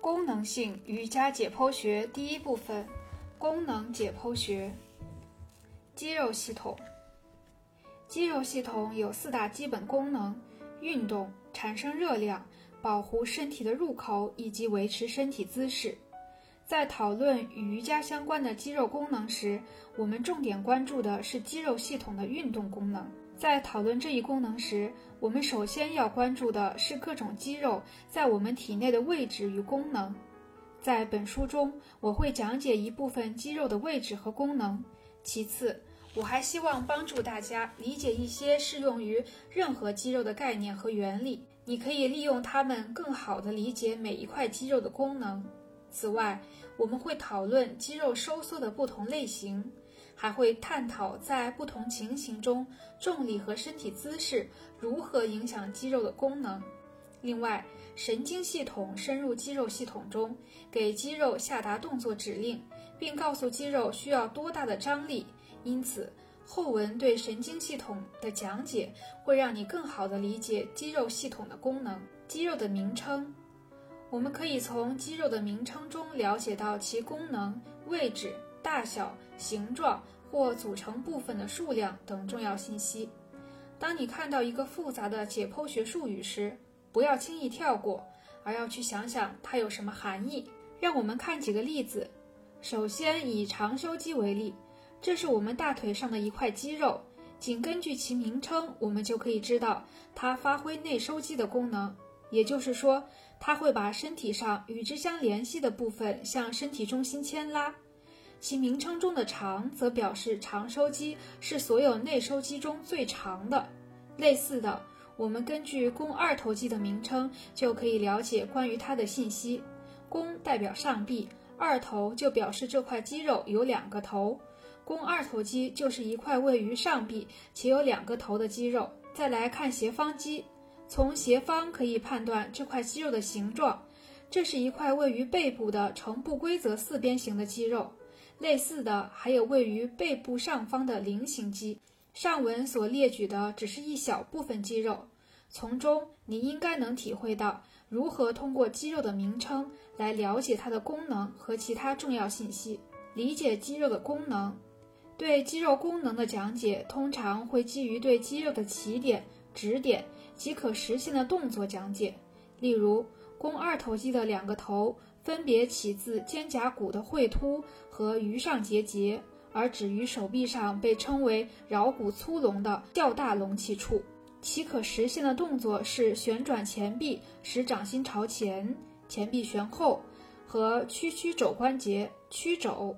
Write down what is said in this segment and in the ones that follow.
功能性瑜伽解剖学第一部分：功能解剖学。肌肉系统，肌肉系统有四大基本功能：运动、产生热量、保护身体的入口以及维持身体姿势。在讨论与瑜伽相关的肌肉功能时，我们重点关注的是肌肉系统的运动功能。在讨论这一功能时，我们首先要关注的是各种肌肉在我们体内的位置与功能。在本书中，我会讲解一部分肌肉的位置和功能。其次，我还希望帮助大家理解一些适用于任何肌肉的概念和原理，你可以利用它们更好地理解每一块肌肉的功能。此外，我们会讨论肌肉收缩的不同类型。还会探讨在不同情形中，重力和身体姿势如何影响肌肉的功能。另外，神经系统深入肌肉系统中，给肌肉下达动作指令，并告诉肌肉需要多大的张力。因此，后文对神经系统的讲解会让你更好地理解肌肉系统的功能。肌肉的名称，我们可以从肌肉的名称中了解到其功能、位置。大小、形状或组成部分的数量等重要信息。当你看到一个复杂的解剖学术语时，不要轻易跳过，而要去想想它有什么含义。让我们看几个例子。首先以长收肌为例，这是我们大腿上的一块肌肉。仅根据其名称，我们就可以知道它发挥内收肌的功能，也就是说，它会把身体上与之相联系的部分向身体中心牵拉。其名称中的“长”则表示长收肌是所有内收肌中最长的。类似的，我们根据肱二头肌的名称就可以了解关于它的信息。肱代表上臂，二头就表示这块肌肉有两个头。肱二头肌就是一块位于上臂且有两个头的肌肉。再来看斜方肌，从斜方可以判断这块肌肉的形状，这是一块位于背部的呈不规则四边形的肌肉。类似的还有位于背部上方的菱形肌，上文所列举的只是一小部分肌肉，从中你应该能体会到如何通过肌肉的名称来了解它的功能和其他重要信息。理解肌肉的功能，对肌肉功能的讲解通常会基于对肌肉的起点、止点及可实现的动作讲解。例如，肱二头肌的两个头。分别起自肩胛骨的喙突和盂上结节，而止于手臂上被称为桡骨粗隆的较大隆起处。其可实现的动作是旋转前臂，使掌心朝前，前臂旋后，和屈曲肘关节，屈肘。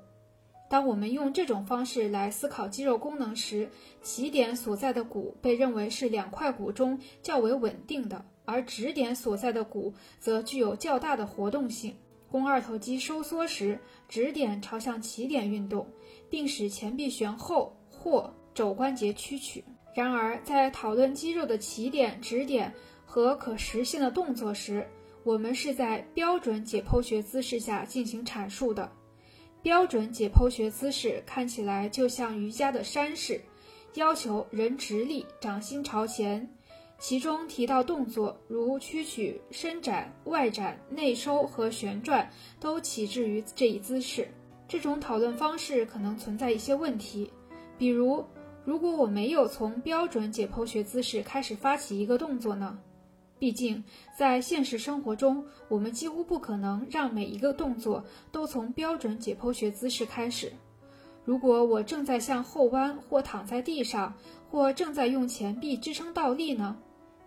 当我们用这种方式来思考肌肉功能时，起点所在的骨被认为是两块骨中较为稳定的，而止点所在的骨则具有较大的活动性。肱二头肌收缩时，指点朝向起点运动，并使前臂旋后或肘关节屈曲。然而，在讨论肌肉的起点、指点和可实现的动作时，我们是在标准解剖学姿势下进行阐述的。标准解剖学姿势看起来就像瑜伽的山式，要求人直立，掌心朝前。其中提到动作，如屈曲、伸展、外展、内收和旋转，都起至于这一姿势。这种讨论方式可能存在一些问题，比如，如果我没有从标准解剖学姿势开始发起一个动作呢？毕竟，在现实生活中，我们几乎不可能让每一个动作都从标准解剖学姿势开始。如果我正在向后弯，或躺在地上，或正在用前臂支撑倒立呢？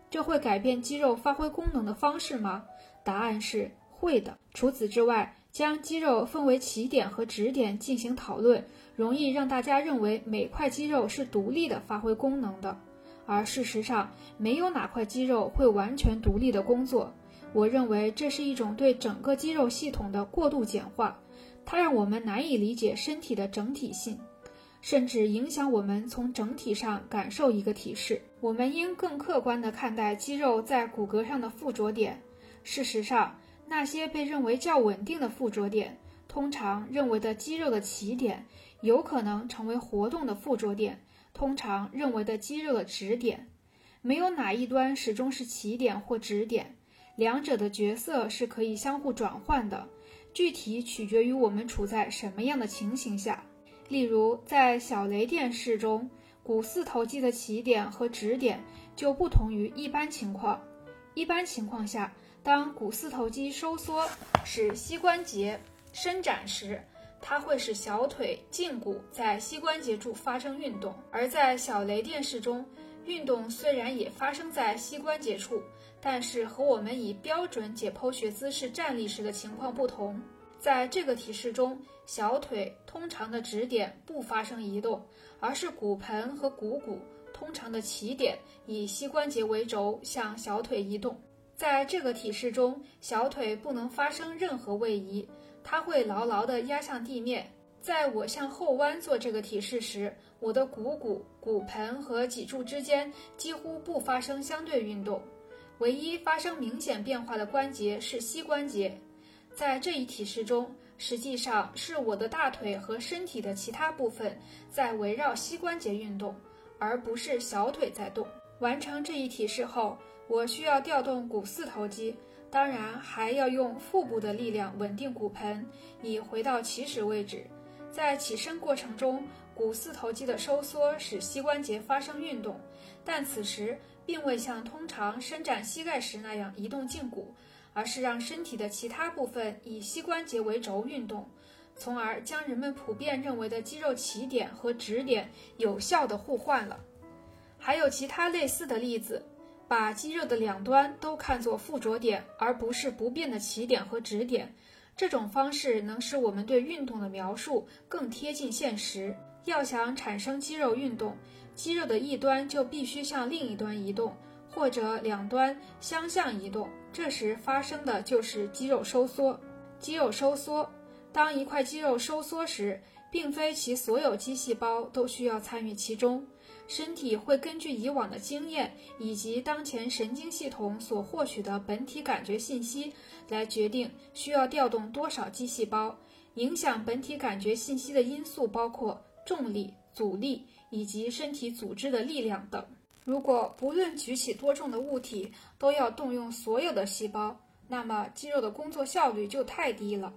这会改变肌肉发挥功能的方式吗？答案是会的。除此之外，将肌肉分为起点和止点进行讨论，容易让大家认为每块肌肉是独立的发挥功能的，而事实上，没有哪块肌肉会完全独立的工作。我认为这是一种对整个肌肉系统的过度简化，它让我们难以理解身体的整体性。甚至影响我们从整体上感受一个体式。我们应更客观地看待肌肉在骨骼上的附着点。事实上，那些被认为较稳定的附着点，通常认为的肌肉的起点，有可能成为活动的附着点，通常认为的肌肉的止点。没有哪一端始终是起点或止点。两者的角色是可以相互转换的，具体取决于我们处在什么样的情形下。例如，在小雷电式中，股四头肌的起点和止点就不同于一般情况。一般情况下，当股四头肌收缩使膝关节伸展时，它会使小腿胫骨在膝关节处发生运动；而在小雷电式中，运动虽然也发生在膝关节处，但是和我们以标准解剖学姿势站立时的情况不同。在这个体式中，小腿通常的指点不发生移动，而是骨盆和股骨通常的起点以膝关节为轴向小腿移动。在这个体式中，小腿不能发生任何位移，它会牢牢地压向地面。在我向后弯做这个体式时，我的股骨、骨盆和脊柱之间几乎不发生相对运动，唯一发生明显变化的关节是膝关节。在这一体式中，实际上是我的大腿和身体的其他部分在围绕膝关节运动，而不是小腿在动。完成这一体式后，我需要调动股四头肌，当然还要用腹部的力量稳定骨盆，以回到起始位置。在起身过程中，股四头肌的收缩使膝关节发生运动，但此时并未像通常伸展膝盖时那样移动胫骨。而是让身体的其他部分以膝关节为轴运动，从而将人们普遍认为的肌肉起点和止点有效地互换了。还有其他类似的例子，把肌肉的两端都看作附着点，而不是不变的起点和止点。这种方式能使我们对运动的描述更贴近现实。要想产生肌肉运动，肌肉的一端就必须向另一端移动。或者两端相向移动，这时发生的就是肌肉收缩。肌肉收缩，当一块肌肉收缩时，并非其所有肌细胞都需要参与其中。身体会根据以往的经验以及当前神经系统所获取的本体感觉信息，来决定需要调动多少肌细胞。影响本体感觉信息的因素包括重力、阻力以及身体组织的力量等。如果不论举起多重的物体都要动用所有的细胞，那么肌肉的工作效率就太低了。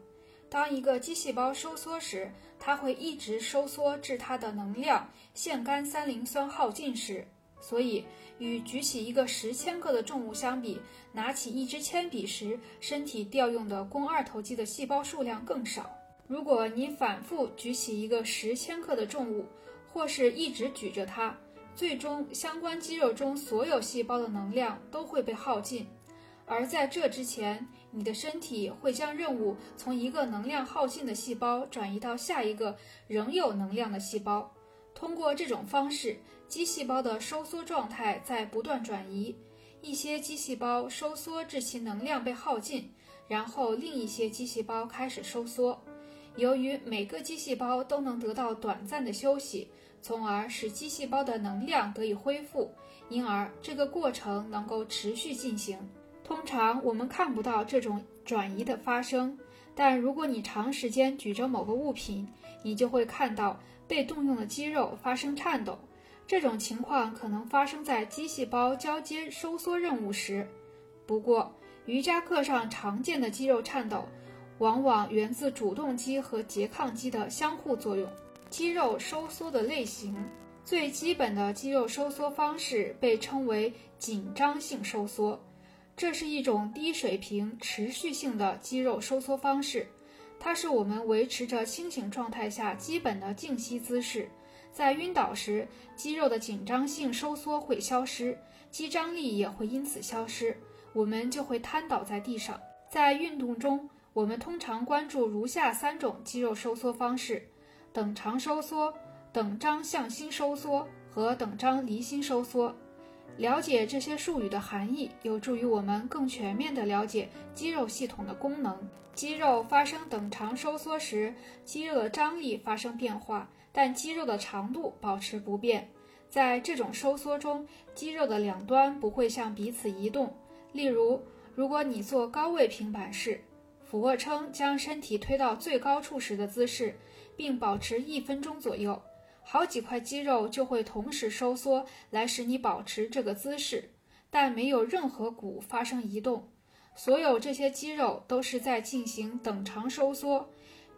当一个肌细胞收缩时，它会一直收缩至它的能量腺苷三磷酸耗尽时。所以，与举起一个十千克的重物相比，拿起一支铅笔时，身体调用的肱二头肌的细胞数量更少。如果你反复举起一个十千克的重物，或是一直举着它，最终，相关肌肉中所有细胞的能量都会被耗尽，而在这之前，你的身体会将任务从一个能量耗尽的细胞转移到下一个仍有能量的细胞。通过这种方式，肌细胞的收缩状态在不断转移。一些肌细胞收缩至其能量被耗尽，然后另一些肌细胞开始收缩。由于每个肌细胞都能得到短暂的休息。从而使肌细胞的能量得以恢复，因而这个过程能够持续进行。通常我们看不到这种转移的发生，但如果你长时间举着某个物品，你就会看到被动用的肌肉发生颤抖。这种情况可能发生在肌细胞交接收缩任务时。不过，瑜伽课上常见的肌肉颤抖，往往源自主动肌和拮抗肌的相互作用。肌肉收缩的类型，最基本的肌肉收缩方式被称为紧张性收缩，这是一种低水平、持续性的肌肉收缩方式。它是我们维持着清醒状态下基本的静息姿势。在晕倒时，肌肉的紧张性收缩会消失，肌张力也会因此消失，我们就会瘫倒在地上。在运动中，我们通常关注如下三种肌肉收缩方式。等长收缩、等张向心收缩和等张离心收缩，了解这些术语的含义，有助于我们更全面地了解肌肉系统的功能。肌肉发生等长收缩时，肌肉的张力发生变化，但肌肉的长度保持不变。在这种收缩中，肌肉的两端不会向彼此移动。例如，如果你做高位平板式俯卧撑，将身体推到最高处时的姿势。并保持一分钟左右，好几块肌肉就会同时收缩，来使你保持这个姿势，但没有任何骨发生移动。所有这些肌肉都是在进行等长收缩，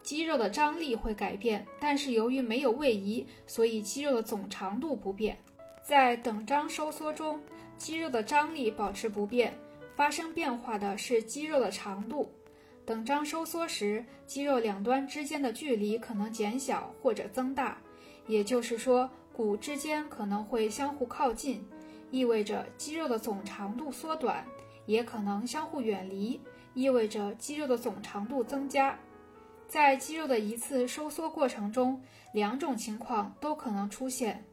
肌肉的张力会改变，但是由于没有位移，所以肌肉的总长度不变。在等张收缩中，肌肉的张力保持不变，发生变化的是肌肉的长度。等张收缩时，肌肉两端之间的距离可能减小或者增大，也就是说，骨之间可能会相互靠近，意味着肌肉的总长度缩短。也可能相互远离，意味着肌肉的总长度增加。在肌肉的一次收缩过程中，两种情况都可能出现。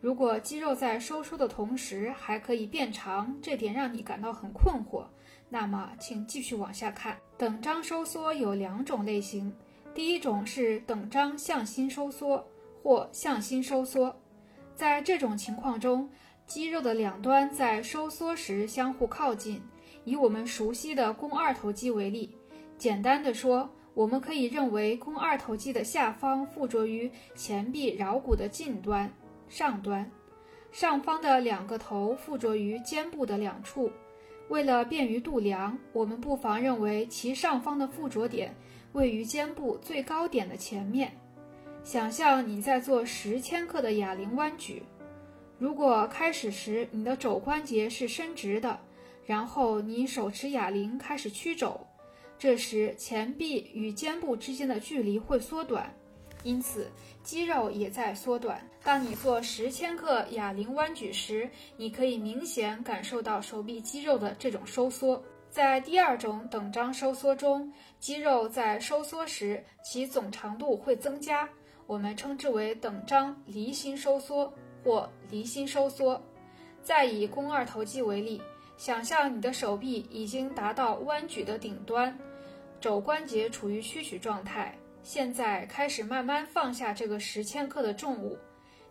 如果肌肉在收缩的同时还可以变长，这点让你感到很困惑，那么请继续往下看。等张收缩有两种类型，第一种是等张向心收缩或向心收缩，在这种情况中，肌肉的两端在收缩时相互靠近。以我们熟悉的肱二头肌为例，简单的说，我们可以认为肱二头肌的下方附着于前臂桡骨的近端上端，上方的两个头附着于肩部的两处。为了便于度量，我们不妨认为其上方的附着点位于肩部最高点的前面。想象你在做十千克的哑铃弯举，如果开始时你的肘关节是伸直的。然后你手持哑铃开始屈肘，这时前臂与肩部之间的距离会缩短，因此肌肉也在缩短。当你做十千克哑铃弯举时，你可以明显感受到手臂肌肉的这种收缩。在第二种等张收缩中，肌肉在收缩时其总长度会增加，我们称之为等张离心收缩或离心收缩。再以肱二头肌为例。想象你的手臂已经达到弯举的顶端，肘关节处于屈曲状态。现在开始慢慢放下这个十千克的重物。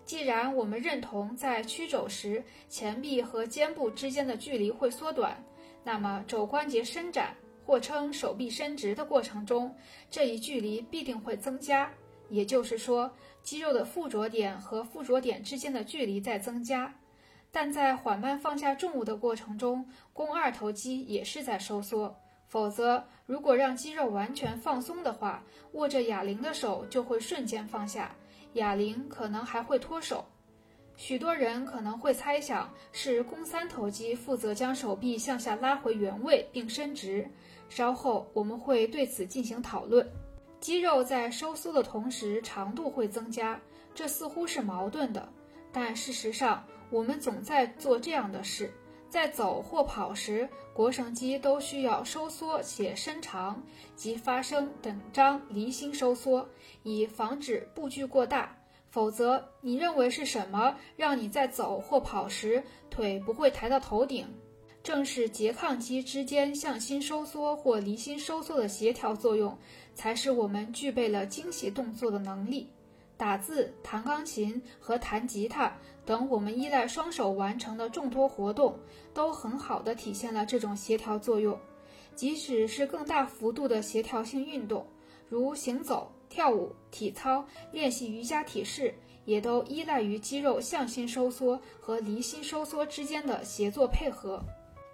既然我们认同在屈肘时前臂和肩部之间的距离会缩短，那么肘关节伸展或称手臂伸直的过程中，这一距离必定会增加。也就是说，肌肉的附着点和附着点之间的距离在增加。但在缓慢放下重物的过程中，肱二头肌也是在收缩。否则，如果让肌肉完全放松的话，握着哑铃的手就会瞬间放下，哑铃可能还会脱手。许多人可能会猜想是肱三头肌负责将手臂向下拉回原位并伸直。稍后我们会对此进行讨论。肌肉在收缩的同时，长度会增加，这似乎是矛盾的，但事实上。我们总在做这样的事，在走或跑时，腘绳肌都需要收缩且伸长，即发生等张离心收缩，以防止步距过大。否则，你认为是什么让你在走或跑时腿不会抬到头顶？正是拮抗肌之间向心收缩或离心收缩的协调作用，才使我们具备了精细动作的能力。打字、弹钢琴和弹吉他等我们依赖双手完成的众多活动，都很好地体现了这种协调作用。即使是更大幅度的协调性运动，如行走、跳舞、体操、练习瑜伽体式，也都依赖于肌肉向心收缩和离心收缩之间的协作配合。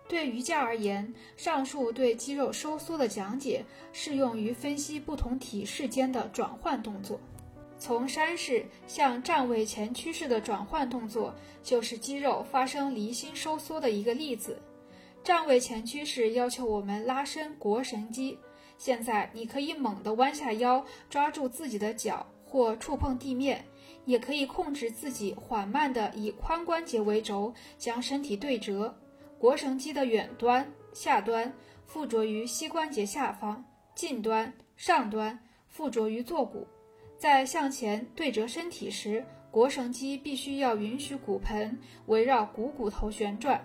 对瑜伽而言，上述对肌肉收缩的讲解适用于分析不同体式间的转换动作。从山式向站位前屈式的转换动作，就是肌肉发生离心收缩的一个例子。站位前屈式要求我们拉伸腘绳肌。现在你可以猛地弯下腰，抓住自己的脚或触碰地面，也可以控制自己缓慢地以髋关节为轴，将身体对折。腘绳肌的远端、下端附着于膝关节下方，近端、上端附着于坐骨。在向前对折身体时，腘绳肌必须要允许骨盆围绕股骨头旋转。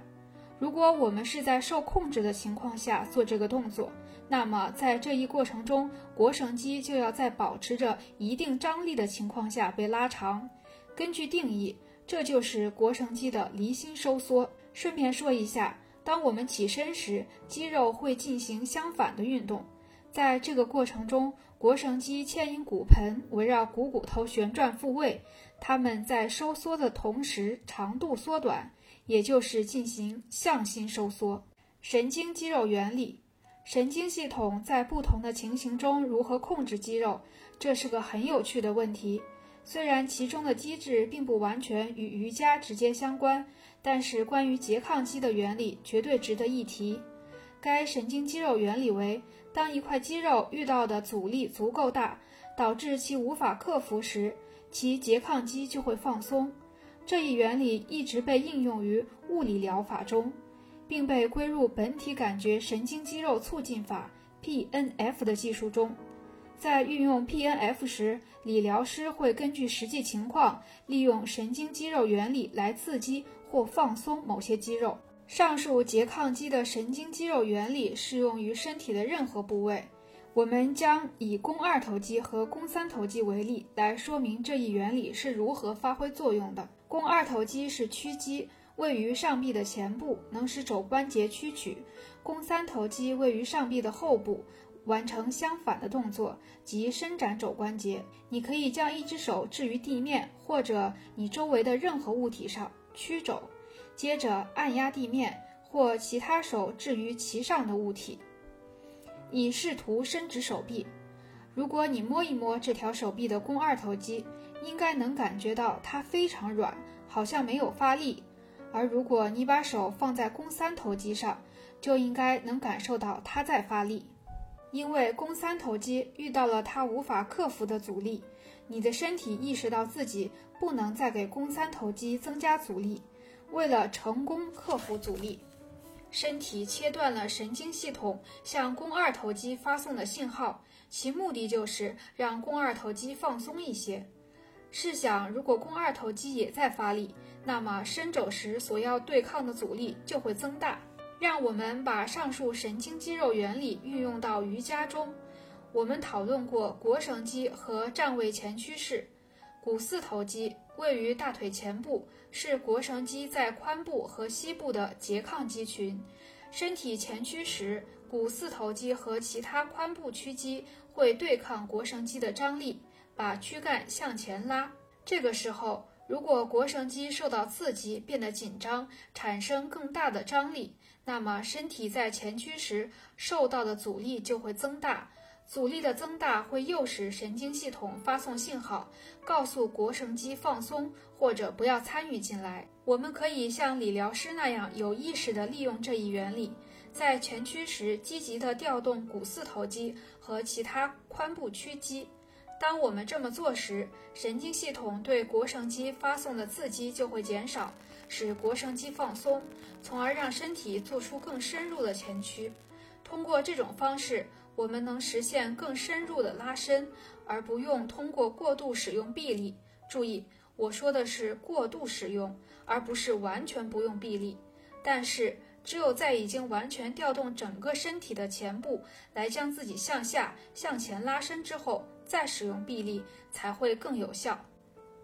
如果我们是在受控制的情况下做这个动作，那么在这一过程中，腘绳肌就要在保持着一定张力的情况下被拉长。根据定义，这就是腘绳肌的离心收缩。顺便说一下，当我们起身时，肌肉会进行相反的运动。在这个过程中，腘绳肌牵引骨盆围绕股骨头旋转复位，它们在收缩的同时长度缩短，也就是进行向心收缩。神经肌肉原理：神经系统在不同的情形中如何控制肌肉，这是个很有趣的问题。虽然其中的机制并不完全与瑜伽直接相关，但是关于拮抗肌的原理绝对值得一提。该神经肌肉原理为：当一块肌肉遇到的阻力足够大，导致其无法克服时，其拮抗肌就会放松。这一原理一直被应用于物理疗法中，并被归入本体感觉神经肌肉促进法 （PNF） 的技术中。在运用 PNF 时，理疗师会根据实际情况，利用神经肌肉原理来刺激或放松某些肌肉。上述拮抗肌的神经肌肉原理适用于身体的任何部位。我们将以肱二头肌和肱三头肌为例，来说明这一原理是如何发挥作用的。肱二头肌是屈肌，位于上臂的前部，能使肘关节屈曲；肱三头肌位于上臂的后部，完成相反的动作，即伸展肘关节。你可以将一只手置于地面或者你周围的任何物体上，屈肘。接着按压地面或其他手置于其上的物体，以试图伸直手臂。如果你摸一摸这条手臂的肱二头肌，应该能感觉到它非常软，好像没有发力。而如果你把手放在肱三头肌上，就应该能感受到它在发力，因为肱三头肌遇到了它无法克服的阻力。你的身体意识到自己不能再给肱三头肌增加阻力。为了成功克服阻力，身体切断了神经系统向肱二头肌发送的信号，其目的就是让肱二头肌放松一些。试想，如果肱二头肌也在发力，那么伸肘时所要对抗的阻力就会增大。让我们把上述神经肌肉原理运用到瑜伽中。我们讨论过腘绳肌和站位前屈式。股四头肌位于大腿前部，是腘绳肌在髋部和膝部的拮抗肌群。身体前屈时，股四头肌和其他髋部屈肌会对抗腘绳肌的张力，把躯干向前拉。这个时候，如果腘绳肌受到刺激，变得紧张，产生更大的张力，那么身体在前屈时受到的阻力就会增大。阻力的增大会诱使神经系统发送信号，告诉腘绳肌放松或者不要参与进来。我们可以像理疗师那样有意识地利用这一原理，在前屈时积极地调动股四头肌和其他髋部屈肌。当我们这么做时，神经系统对腘绳肌发送的刺激就会减少，使腘绳肌放松，从而让身体做出更深入的前屈。通过这种方式。我们能实现更深入的拉伸，而不用通过过度使用臂力。注意，我说的是过度使用，而不是完全不用臂力。但是，只有在已经完全调动整个身体的前部来将自己向下、向前拉伸之后，再使用臂力才会更有效。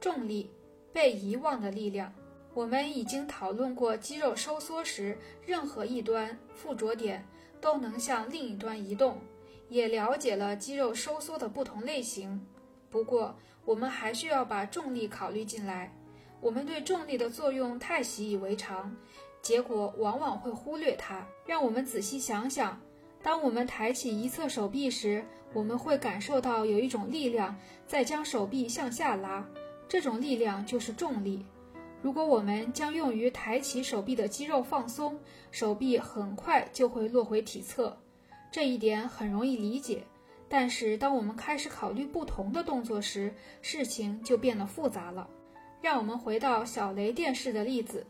重力被遗忘的力量。我们已经讨论过，肌肉收缩时，任何一端附着点都能向另一端移动。也了解了肌肉收缩的不同类型，不过我们还需要把重力考虑进来。我们对重力的作用太习以为常，结果往往会忽略它。让我们仔细想想：当我们抬起一侧手臂时，我们会感受到有一种力量在将手臂向下拉，这种力量就是重力。如果我们将用于抬起手臂的肌肉放松，手臂很快就会落回体侧。这一点很容易理解，但是当我们开始考虑不同的动作时，事情就变得复杂了。让我们回到小雷电式的例子，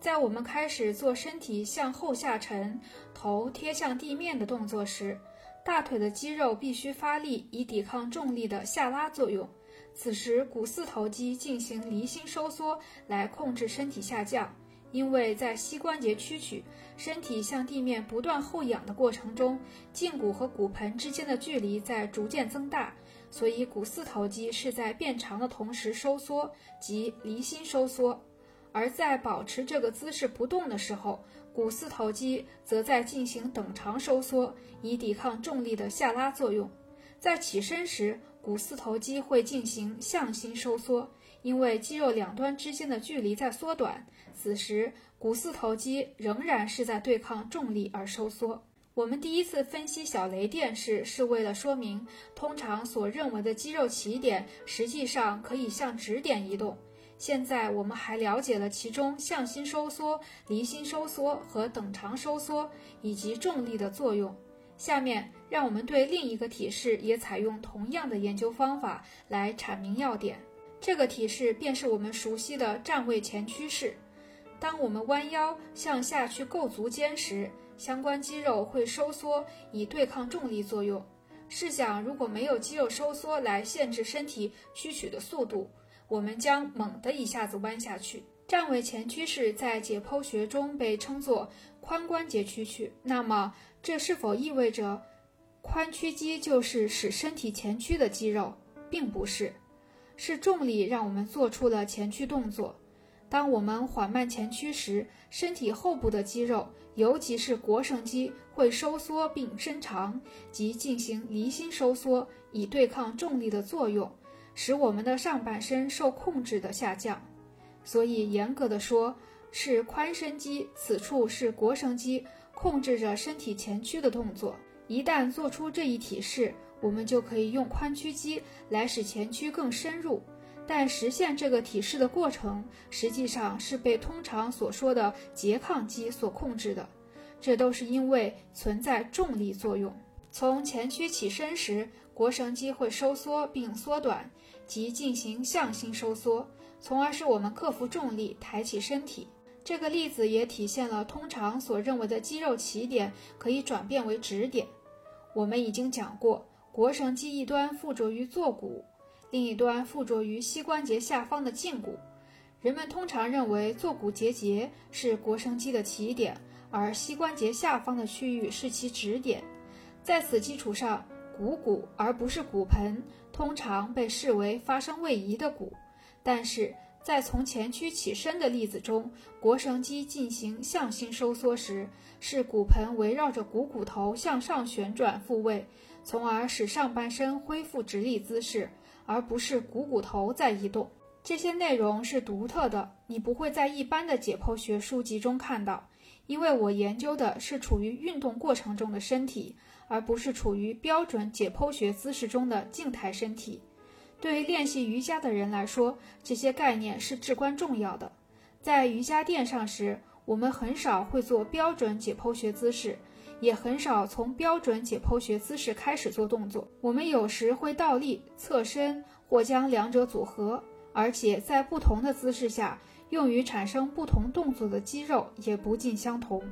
在我们开始做身体向后下沉、头贴向地面的动作时，大腿的肌肉必须发力以抵抗重力的下拉作用。此时，股四头肌进行离心收缩来控制身体下降。因为在膝关节屈曲、身体向地面不断后仰的过程中，胫骨和骨盆之间的距离在逐渐增大，所以股四头肌是在变长的同时收缩，即离心收缩；而在保持这个姿势不动的时候，股四头肌则在进行等长收缩，以抵抗重力的下拉作用。在起身时，股四头肌会进行向心收缩。因为肌肉两端之间的距离在缩短，此时股四头肌仍然是在对抗重力而收缩。我们第一次分析小雷电式是为了说明，通常所认为的肌肉起点实际上可以向指点移动。现在我们还了解了其中向心收缩、离心收缩和等长收缩以及重力的作用。下面让我们对另一个体式也采用同样的研究方法来阐明要点。这个体式便是我们熟悉的站位前屈式。当我们弯腰向下去够足尖时，相关肌肉会收缩以对抗重力作用。试想，如果没有肌肉收缩来限制身体屈曲的速度，我们将猛地一下子弯下去。站位前屈式在解剖学中被称作髋关节屈曲。那么，这是否意味着髋屈肌就是使身体前屈的肌肉？并不是，是重力让我们做出了前屈动作。当我们缓慢前屈时，身体后部的肌肉，尤其是腘绳肌，会收缩并伸长，即进行离心收缩，以对抗重力的作用，使我们的上半身受控制的下降。所以，严格的说，是髋伸肌，此处是腘绳肌控制着身体前屈的动作。一旦做出这一体式，我们就可以用髋屈肌来使前屈更深入。但实现这个体式的过程，实际上是被通常所说的拮抗肌所控制的。这都是因为存在重力作用。从前屈起身时，腘绳肌会收缩并缩短，即进行向心收缩，从而使我们克服重力抬起身体。这个例子也体现了通常所认为的肌肉起点可以转变为止点。我们已经讲过，腘绳肌一端附着于坐骨。另一端附着于膝关节下方的胫骨，人们通常认为坐骨结节是腘绳肌的起点，而膝关节下方的区域是其指点。在此基础上，股骨而不是骨盆通常被视为发生位移的骨。但是在从前屈起身的例子中，腘绳肌进行向心收缩时，是骨盆围绕着股骨头向上旋转复位，从而使上半身恢复直立姿势。而不是股骨头在移动，这些内容是独特的，你不会在一般的解剖学书籍中看到，因为我研究的是处于运动过程中的身体，而不是处于标准解剖学姿势中的静态身体。对于练习瑜伽的人来说，这些概念是至关重要的。在瑜伽垫上时，我们很少会做标准解剖学姿势。也很少从标准解剖学姿势开始做动作。我们有时会倒立、侧身，或将两者组合，而且在不同的姿势下，用于产生不同动作的肌肉也不尽相同。